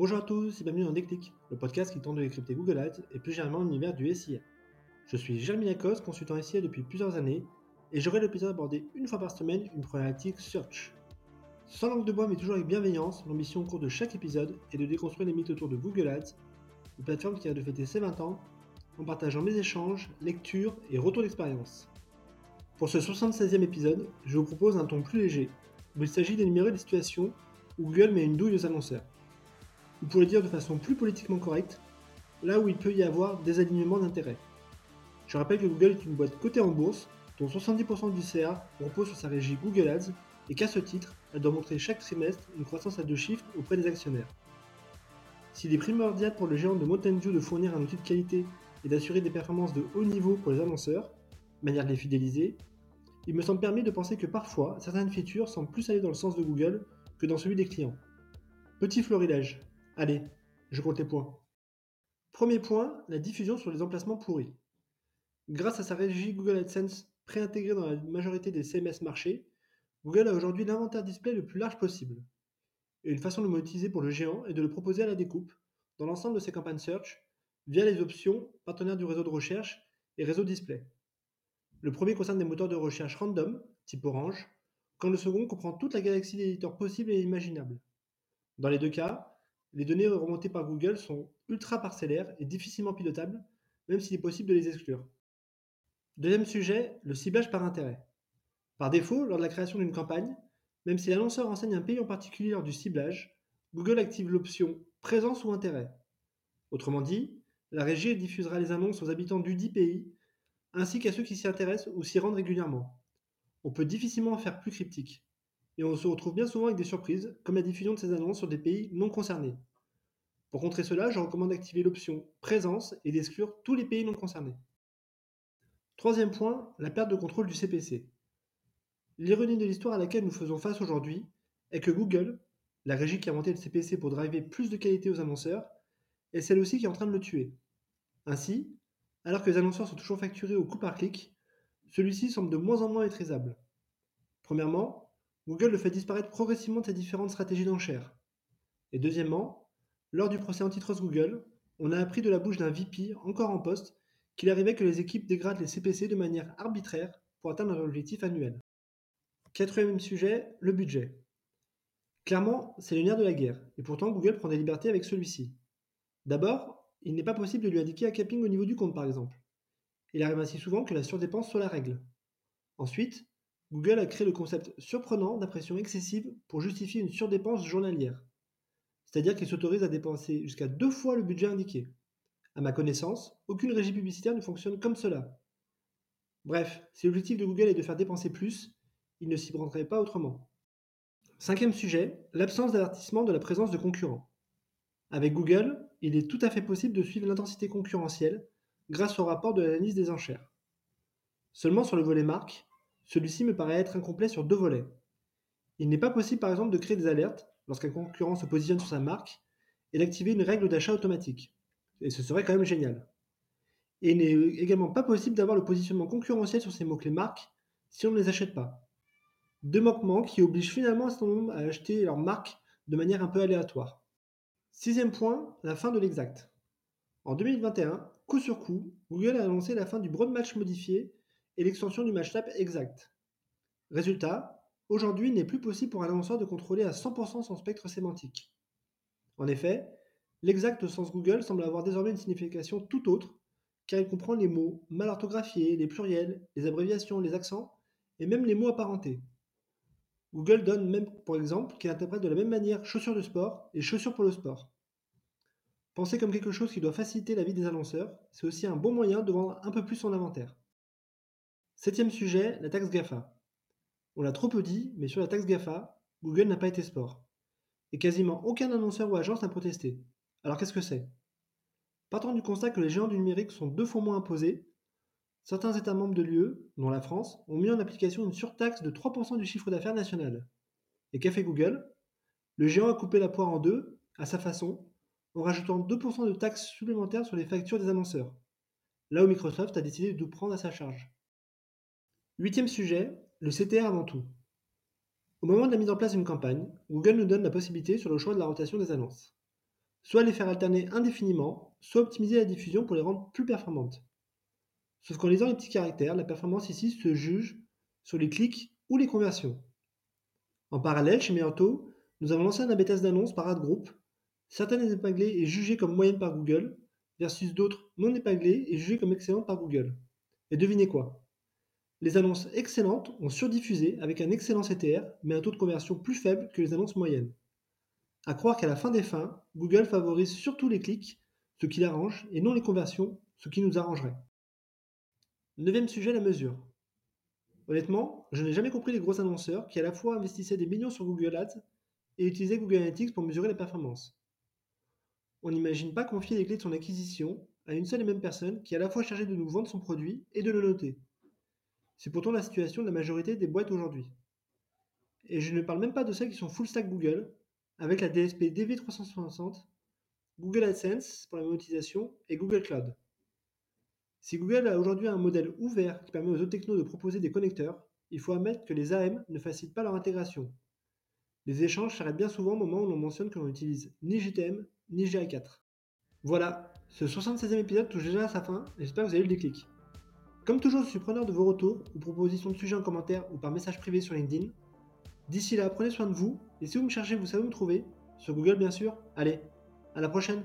Bonjour à tous et bienvenue dans Déclic, le podcast qui tente de décrypter Google Ads et plus généralement l'univers du SIA. Je suis Jérémy Lacoste, consultant SIA depuis plusieurs années, et j'aurai le plaisir d'aborder une fois par semaine une problématique search. Sans langue de bois mais toujours avec bienveillance, l'ambition au cours de chaque épisode est de déconstruire les mythes autour de Google Ads, une plateforme qui a de fêter ses 20 ans, en partageant mes échanges, lectures et retours d'expérience. Pour ce 76e épisode, je vous propose un ton plus léger, où il s'agit d'énumérer des situations où Google met une douille aux annonceurs ou pour le dire de façon plus politiquement correcte, là où il peut y avoir des alignements d'intérêts. Je rappelle que Google est une boîte cotée en bourse, dont 70% du CA repose sur sa régie Google Ads, et qu'à ce titre, elle doit montrer chaque trimestre une croissance à deux chiffres auprès des actionnaires. S'il est primordial pour le géant de Mountain View de fournir un outil de qualité et d'assurer des performances de haut niveau pour les annonceurs, manière de les fidéliser, il me semble permis de penser que parfois, certaines features semblent plus aller dans le sens de Google que dans celui des clients. Petit florilège. Allez, je compte les points. Premier point, la diffusion sur les emplacements pourris. Grâce à sa régie Google AdSense préintégrée dans la majorité des CMS marchés, Google a aujourd'hui l'inventaire display le plus large possible. Et une façon de le monétiser pour le géant est de le proposer à la découpe dans l'ensemble de ses campagnes search via les options partenaires du réseau de recherche et réseau display. Le premier concerne des moteurs de recherche random, type Orange, quand le second comprend toute la galaxie d'éditeurs possibles et imaginables. Dans les deux cas, les données remontées par Google sont ultra parcellaires et difficilement pilotables, même s'il est possible de les exclure. Deuxième sujet, le ciblage par intérêt. Par défaut, lors de la création d'une campagne, même si l'annonceur enseigne un pays en particulier lors du ciblage, Google active l'option présence ou intérêt. Autrement dit, la régie diffusera les annonces aux habitants du dit pays, ainsi qu'à ceux qui s'y intéressent ou s'y rendent régulièrement. On peut difficilement en faire plus cryptique et on se retrouve bien souvent avec des surprises, comme la diffusion de ces annonces sur des pays non concernés. Pour contrer cela, je recommande d'activer l'option Présence et d'exclure tous les pays non concernés. Troisième point, la perte de contrôle du CPC. L'ironie de l'histoire à laquelle nous faisons face aujourd'hui est que Google, la régie qui a inventé le CPC pour driver plus de qualité aux annonceurs, est celle aussi qui est en train de le tuer. Ainsi, alors que les annonceurs sont toujours facturés au coup par clic, celui-ci semble de moins en moins maîtrisable. Premièrement, Google le fait disparaître progressivement de ses différentes stratégies d'enchères. Et deuxièmement, lors du procès antitrust Google, on a appris de la bouche d'un VP encore en poste qu'il arrivait que les équipes dégradent les CPC de manière arbitraire pour atteindre leur objectif annuel. Quatrième sujet, le budget. Clairement, c'est le nerf de la guerre, et pourtant Google prend des libertés avec celui-ci. D'abord, il n'est pas possible de lui indiquer un capping au niveau du compte par exemple. Il arrive ainsi souvent que la surdépense soit la règle. Ensuite, Google a créé le concept surprenant d'impression excessive pour justifier une surdépense journalière. C'est-à-dire qu'il s'autorise à dépenser jusqu'à deux fois le budget indiqué. À ma connaissance, aucune régie publicitaire ne fonctionne comme cela. Bref, si l'objectif de Google est de faire dépenser plus, il ne s'y prendrait pas autrement. Cinquième sujet, l'absence d'avertissement de la présence de concurrents. Avec Google, il est tout à fait possible de suivre l'intensité concurrentielle grâce au rapport de l'analyse des enchères. Seulement sur le volet marque, celui-ci me paraît être incomplet sur deux volets. Il n'est pas possible par exemple de créer des alertes lorsqu'un concurrent se positionne sur sa marque et d'activer une règle d'achat automatique. Et ce serait quand même génial. Et il n'est également pas possible d'avoir le positionnement concurrentiel sur ces mots-clés marques si on ne les achète pas. Deux manquements qui obligent finalement un certain nombre à acheter leur marque de manière un peu aléatoire. Sixième point, la fin de l'exact. En 2021, coup sur coup, Google a annoncé la fin du broad match modifié et l'extension du match exact. Résultat, aujourd'hui il n'est plus possible pour un annonceur de contrôler à 100% son spectre sémantique. En effet, l'exact au sens Google semble avoir désormais une signification tout autre, car il comprend les mots mal orthographiés, les pluriels, les abréviations, les accents, et même les mots apparentés. Google donne même, pour exemple, qu'il interprète de la même manière chaussures de sport et chaussures pour le sport. Penser comme quelque chose qui doit faciliter la vie des annonceurs, c'est aussi un bon moyen de vendre un peu plus son inventaire. Septième sujet, la taxe GAFA. On l'a trop peu dit, mais sur la taxe GAFA, Google n'a pas été sport. Et quasiment aucun annonceur ou agence n'a protesté. Alors qu'est-ce que c'est? Partant du constat que les géants du numérique sont deux fois moins imposés, certains États membres de l'UE, dont la France, ont mis en application une surtaxe de 3% du chiffre d'affaires national. Et qu'a fait Google? Le géant a coupé la poire en deux, à sa façon, en rajoutant 2% de taxes supplémentaires sur les factures des annonceurs. Là où Microsoft a décidé de tout prendre à sa charge. Huitième sujet, le CTR avant tout. Au moment de la mise en place d'une campagne, Google nous donne la possibilité sur le choix de la rotation des annonces. soit les faire alterner indéfiniment, soit optimiser la diffusion pour les rendre plus performantes. Sauf qu'en lisant les petits caractères, la performance ici se juge sur les clics ou les conversions. En parallèle, chez Meanto, nous avons lancé un AB d'annonces par ad group. Certaines épinglées et jugées comme moyennes par Google, versus d'autres non épinglées et jugées comme excellentes par Google. Et devinez quoi? Les annonces excellentes ont surdiffusé avec un excellent CTR, mais un taux de conversion plus faible que les annonces moyennes. À croire qu'à la fin des fins, Google favorise surtout les clics, ce qui l'arrange, et non les conversions, ce qui nous arrangerait. Neuvième sujet, la mesure. Honnêtement, je n'ai jamais compris les gros annonceurs qui à la fois investissaient des millions sur Google Ads et utilisaient Google Analytics pour mesurer la performance. On n'imagine pas confier les clés de son acquisition à une seule et même personne qui est à la fois chargée de nous vendre son produit et de le noter. C'est pourtant la situation de la majorité des boîtes aujourd'hui. Et je ne parle même pas de celles qui sont full stack Google, avec la DSP DV360, Google AdSense pour la monétisation et Google Cloud. Si Google a aujourd'hui un modèle ouvert qui permet aux autres technos de proposer des connecteurs, il faut admettre que les AM ne facilitent pas leur intégration. Les échanges s'arrêtent bien souvent au moment où l'on mentionne que l'on n'utilise ni GTM ni GA4. Voilà, ce 76e épisode touche déjà à sa fin j'espère que vous avez eu le déclic. Comme toujours, je suis preneur de vos retours ou propositions de sujets en commentaire ou par message privé sur LinkedIn. D'ici là, prenez soin de vous et si vous me cherchez, vous savez où me trouver. Sur Google bien sûr. Allez, à la prochaine